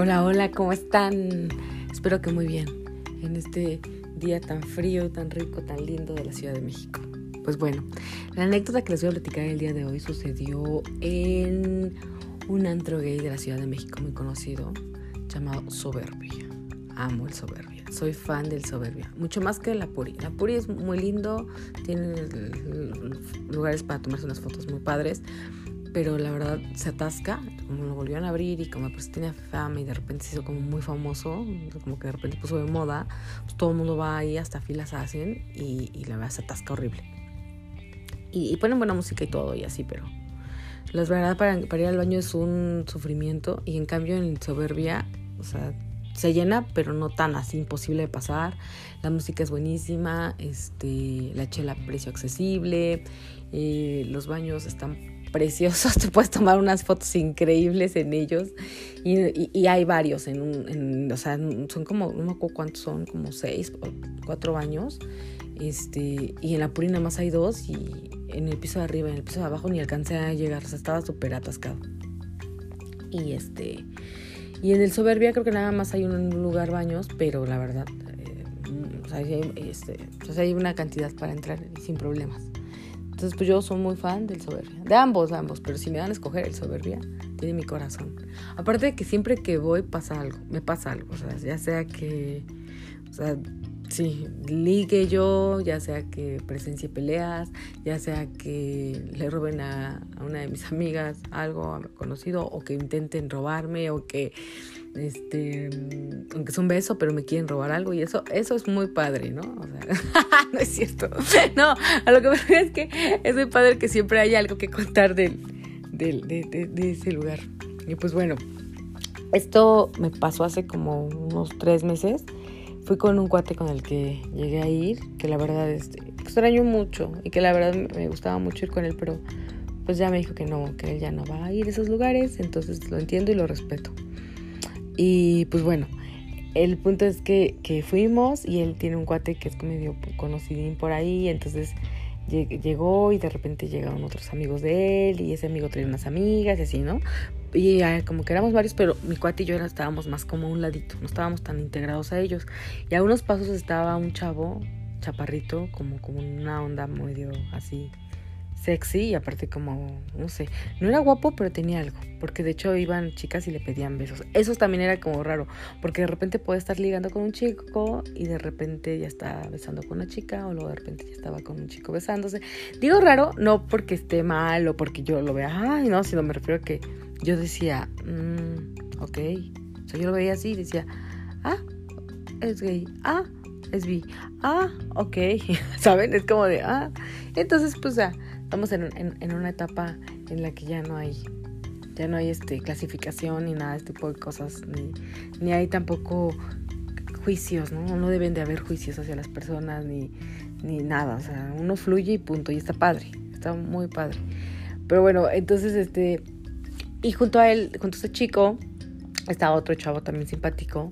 Hola, hola, ¿cómo están? Espero que muy bien en este día tan frío, tan rico, tan lindo de la Ciudad de México. Pues bueno, la anécdota que les voy a platicar el día de hoy sucedió en un antro gay de la Ciudad de México muy conocido llamado Soberbia. Amo el Soberbia, soy fan del Soberbia, mucho más que la Puri. La Puri es muy lindo, tiene lugares para tomarse unas fotos muy padres, pero la verdad se atasca, como lo volvieron a abrir y como pues tenía fama y de repente se hizo como muy famoso, como que de repente puso de moda, pues todo el mundo va ahí, hasta filas hacen y, la verdad se atasca horrible. Y, ponen buena música y todo y así, pero la verdad para, ir al baño es un sufrimiento y en cambio en Soberbia, o sea, se llena, pero no tan así, imposible de pasar. La música es buenísima, este, la chela a precio accesible, eh, los baños están preciosos, te puedes tomar unas fotos increíbles en ellos y, hay varios, en, un, o sea, son como, no me acuerdo cuántos son, como seis o cuatro baños, este, y en la Purina más hay dos y en el piso de arriba, en el piso de abajo ni alcancé a llegar, o sea, estaba súper atascado. Y este, y en el Soberbia creo que nada más hay un lugar baños, pero la verdad, eh, o sea, hay, este, hay una cantidad para entrar sin problemas. Entonces, pues yo soy muy fan del Soberbia. De ambos, ambos. Pero si me dan a escoger el Soberbia, tiene mi corazón. Aparte de que siempre que voy pasa algo. Me pasa algo. O sea, ya sea que... O sea, sí, ligue yo, ya sea que presencie peleas, ya sea que le roben a, a una de mis amigas algo conocido, o que intenten robarme, o que este, aunque es un beso, pero me quieren robar algo y eso, eso es muy padre, ¿no? O sea, no es cierto. No, a lo que me refiero es que es muy padre que siempre haya algo que contar del, del, de, de, ese lugar. Y pues bueno, esto me pasó hace como unos tres meses. Fui con un cuate con el que llegué a ir, que la verdad este, extraño mucho y que la verdad me gustaba mucho ir con él, pero pues ya me dijo que no, que él ya no va a ir a esos lugares, entonces lo entiendo y lo respeto. Y pues bueno, el punto es que, que fuimos y él tiene un cuate que es medio conocidín por ahí, entonces llegó y de repente llegaron otros amigos de él y ese amigo traía unas amigas y así, ¿no? Y como que éramos varios, pero mi cuate y yo estábamos más como a un ladito, no estábamos tan integrados a ellos. Y a unos pasos estaba un chavo, chaparrito, como, como una onda medio así sexy y aparte como, no sé, no era guapo, pero tenía algo, porque de hecho iban chicas y le pedían besos. Eso también era como raro, porque de repente puede estar ligando con un chico y de repente ya está besando con una chica o luego de repente ya estaba con un chico besándose. Digo raro, no porque esté mal o porque yo lo vea, ay, no, sino me refiero a que yo decía, mmm, ok, o sea, yo lo veía así decía, ah, es gay, ah, es bi, ah, ok, ¿saben? Es como de, ah, entonces pues ya estamos en, en, una etapa en la que ya no hay ya no hay este clasificación ni nada de este tipo de cosas ni, ni hay tampoco juicios no no deben de haber juicios hacia las personas ni, ni nada o sea uno fluye y punto y está padre está muy padre. Pero bueno entonces este y junto a él junto a este chico estaba otro chavo también simpático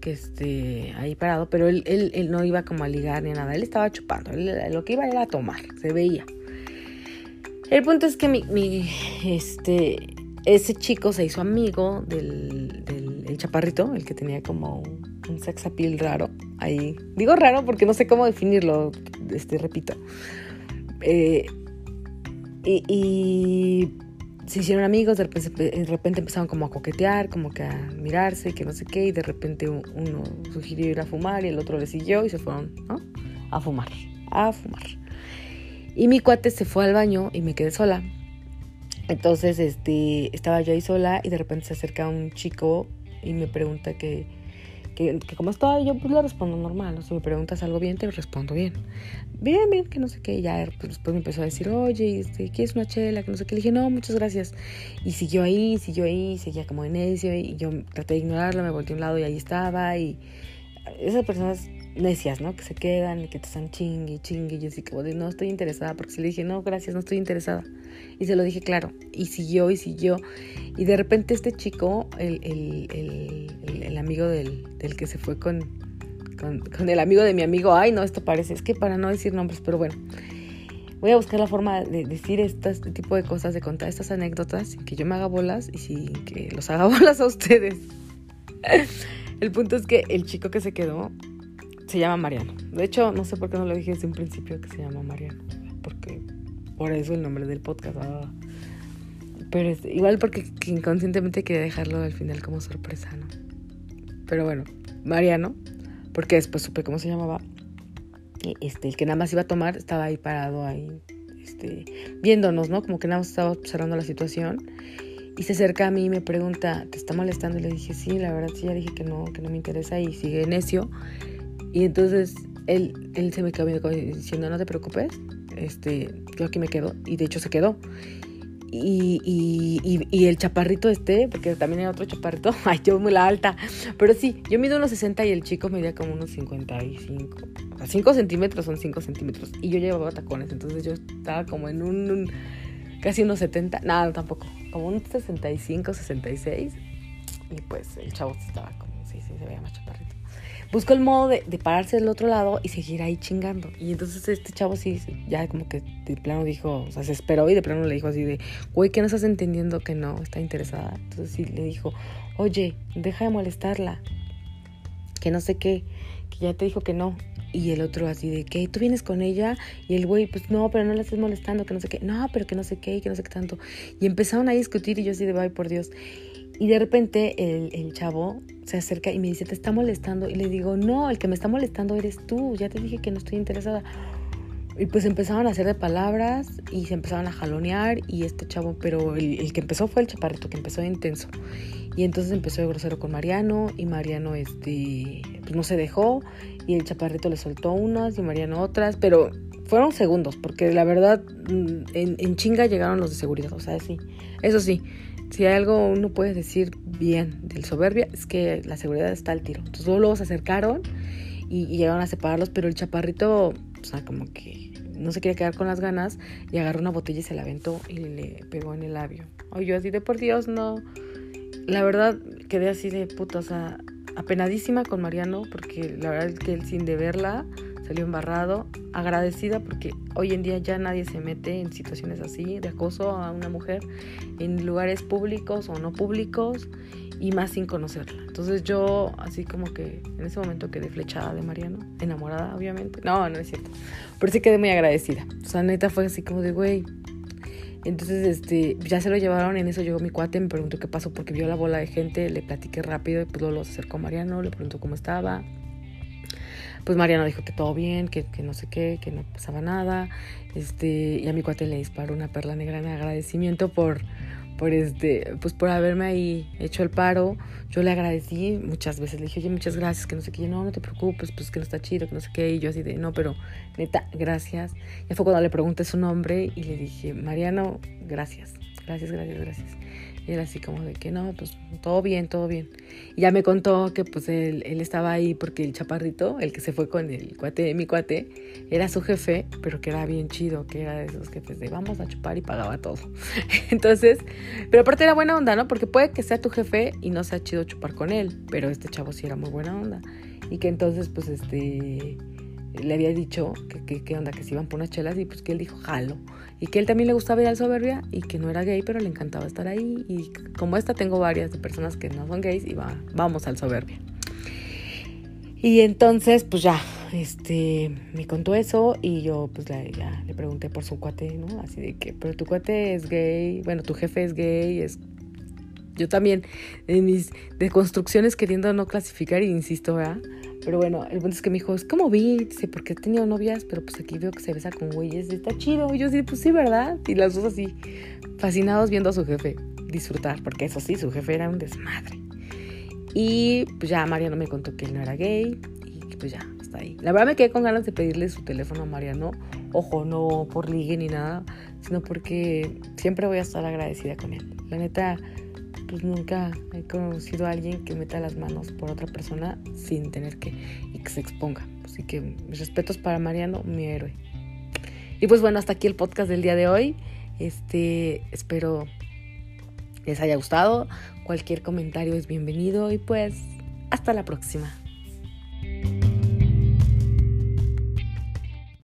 que este ahí parado pero él, él, él no iba como a ligar ni nada él estaba chupando lo que iba era a tomar se veía el punto es que mi, este, ese chico se hizo amigo del, del chaparrito, el que tenía como un sex appeal raro. Ahí digo raro porque no sé cómo definirlo, este, repito. Eh, y, se hicieron amigos, de repente, de repente, empezaron como a coquetear, como que a mirarse, que no sé qué, y de repente uno sugirió ir a fumar y el otro le siguió y se fueron. A fumar, a fumar. Y mi cuate se fue al baño y me quedé sola. Entonces, este, estaba yo ahí sola y de repente se acerca un chico y me pregunta que, que, cómo estaba. Y yo pues le respondo normal. ¿no? Si me preguntas algo bien, te respondo bien. Bien, bien, que no sé qué. Y ya pues, después me empezó a decir, oye, este, ¿quieres una chela? Que no sé qué. Le dije, no, muchas gracias. Y siguió ahí, siguió ahí, seguía como en necio. Y yo traté de ignorarlo, me volteé a un lado y ahí estaba. Y esas personas necias, ¿no? Que se quedan y que te están chingue, chingue. Y así como de, no estoy interesada, porque si le dije, no, gracias, no estoy interesada. Y se lo dije claro. Y siguió y siguió. Y de repente este chico, el, el, el, amigo del, del, que se fue con, con, el amigo de mi amigo, ay, no, esto parece, es que para no decir nombres, pero bueno. Voy a buscar la forma de decir este tipo de cosas, de contar estas anécdotas, sin que yo me haga bolas y sin que los haga bolas a ustedes. el punto es que el chico que se quedó se llama Mariano. De hecho, no sé por qué no lo dije desde un principio que se llama Mariano. Porque por eso el nombre del podcast. Ah. Pero igual porque inconscientemente quería dejarlo al final como sorpresa, ¿no? Pero bueno, Mariano, porque después supe cómo se llamaba. Este, el que nada más iba a tomar estaba ahí parado ahí, este, viéndonos, ¿no? Como que nada más estaba observando la situación. Y se acerca a mí y me pregunta, ¿te está molestando? Y le dije, sí, la verdad sí, ya dije que no, que no me interesa y sigue necio. Y entonces él, él se me quedó diciendo, no te preocupes, este, yo aquí me quedo. Y de hecho se quedó. Y, y, y, el chaparrito este, porque también hay otro chaparrito, ay, yo muy la alta, pero sí, yo mido unos 60 y el chico medía como unos 55, o sea, 5 centímetros son 5 centímetros, y yo llevaba tacones, entonces yo estaba como en un, casi unos 70, nada, tampoco, como un 65, 66, y pues el chavo estaba como, sí, sí, se veía más chaparrito buscó el modo de, pararse del otro lado y seguir ahí chingando. Y entonces este chavo sí, ya como que de plano dijo, o sea, se esperó y de plano le dijo así de, güey, que no estás entendiendo que no está interesada. Entonces sí le dijo, oye, deja de molestarla, que no sé qué, que ya te dijo que no. Y el otro así de que tú vienes con ella y el güey, pues no, pero no la estés molestando, que no sé qué, no, pero que no sé qué, que no sé qué tanto. Y empezaron a discutir y yo así de, ay, por Dios. Y de repente el, el, chavo se acerca y me dice, ¿te está molestando? Y le digo, no, el que me está molestando eres tú, ya te dije que no estoy interesada. Y pues empezaron a hacer de palabras y se empezaron a jalonear y este chavo, pero el, el, que empezó fue el chaparrito, que empezó intenso. Y entonces empezó de grosero con Mariano y Mariano este, pues no se dejó y el chaparrito le soltó unas y Mariano otras, pero fueron segundos porque la verdad mm, en, en chinga llegaron los de seguridad, o sea, sí, eso sí si hay algo uno puede decir bien del soberbia, es que la seguridad está al tiro. Entonces luego, se acercaron y, llegaron a separarlos, pero el chaparrito, o sea, como que no se quería quedar con las ganas y agarró una botella y se la aventó y le pegó en el labio. Oye, yo así de por Dios, no. La verdad quedé así de puta, o sea, apenadísima con Mariano porque la verdad es que él sin deberla salió embarrado, agradecida porque hoy en día ya nadie se mete en situaciones así de acoso a una mujer en lugares públicos o no públicos y más sin conocerla. Entonces yo así como que en ese momento quedé flechada de Mariano, enamorada obviamente. No, no es cierto. Pero sí quedé muy agradecida. O sea, neta fue así como de, güey. Entonces, este, ya se lo llevaron, en eso llegó mi cuate, me preguntó qué pasó porque vio la bola de gente, le platiqué rápido y pues luego lo acercó Mariano, le preguntó cómo estaba pues Mariano dijo que todo bien, que, que, no sé qué, que no pasaba nada. Este, y a mi cuate le disparó una perla negra en agradecimiento por, por este, pues por haberme ahí hecho el paro. Yo le agradecí muchas veces, le dije, oye, muchas gracias, que no sé qué, no, no te preocupes, pues que no está chido, que no sé qué, y yo así de, no, pero neta, gracias. Ya fue cuando le pregunté su nombre y le dije, Mariano, gracias, gracias, gracias, gracias. Y era así como de que no, pues todo bien, todo bien. Y ya me contó que pues él, él estaba ahí porque el chaparrito, el que se fue con el cuate, mi cuate, era su jefe, pero que era bien chido, que era de esos jefes de vamos a chupar y pagaba todo. Entonces, pero aparte era buena onda, ¿no? Porque puede que sea tu jefe y no sea chido chupar con él, pero este chavo sí era muy buena onda. Y que entonces, pues este le había dicho que qué onda, que se iban por unas chelas y pues que él dijo, jalo. Y que él también le gustaba ir al soberbia y que no era gay, pero le encantaba estar ahí. Y como esta tengo varias de personas que no son gays y va, vamos al soberbia. Y entonces, pues ya, este, me contó eso y yo pues ya le pregunté por su cuate, ¿no? Así de que, pero tu cuate es gay, bueno, tu jefe es gay, es yo también en mis deconstrucciones queriendo no clasificar insisto, ¿verdad? Pero bueno, el punto es que me dijo, es como vi, dice, porque he tenido novias, pero pues aquí veo que se besa con güeyes, está chido. Y yo sí, pues sí, ¿verdad? Y las dos así, fascinados viendo a su jefe disfrutar, porque eso sí, su jefe era un desmadre. Y pues ya Mariano me contó que él no era gay y pues ya, está ahí. La verdad me quedé con ganas de pedirle su teléfono a Mariano. Ojo, no por ligue ni nada, sino porque siempre voy a estar agradecida con él. La neta, pues nunca he conocido a alguien que meta las manos por otra persona sin tener que y que se exponga. Así que mis respetos para Mariano, mi héroe. Y pues bueno, hasta aquí el podcast del día de hoy. Este, espero les haya gustado. Cualquier comentario es bienvenido y pues hasta la próxima.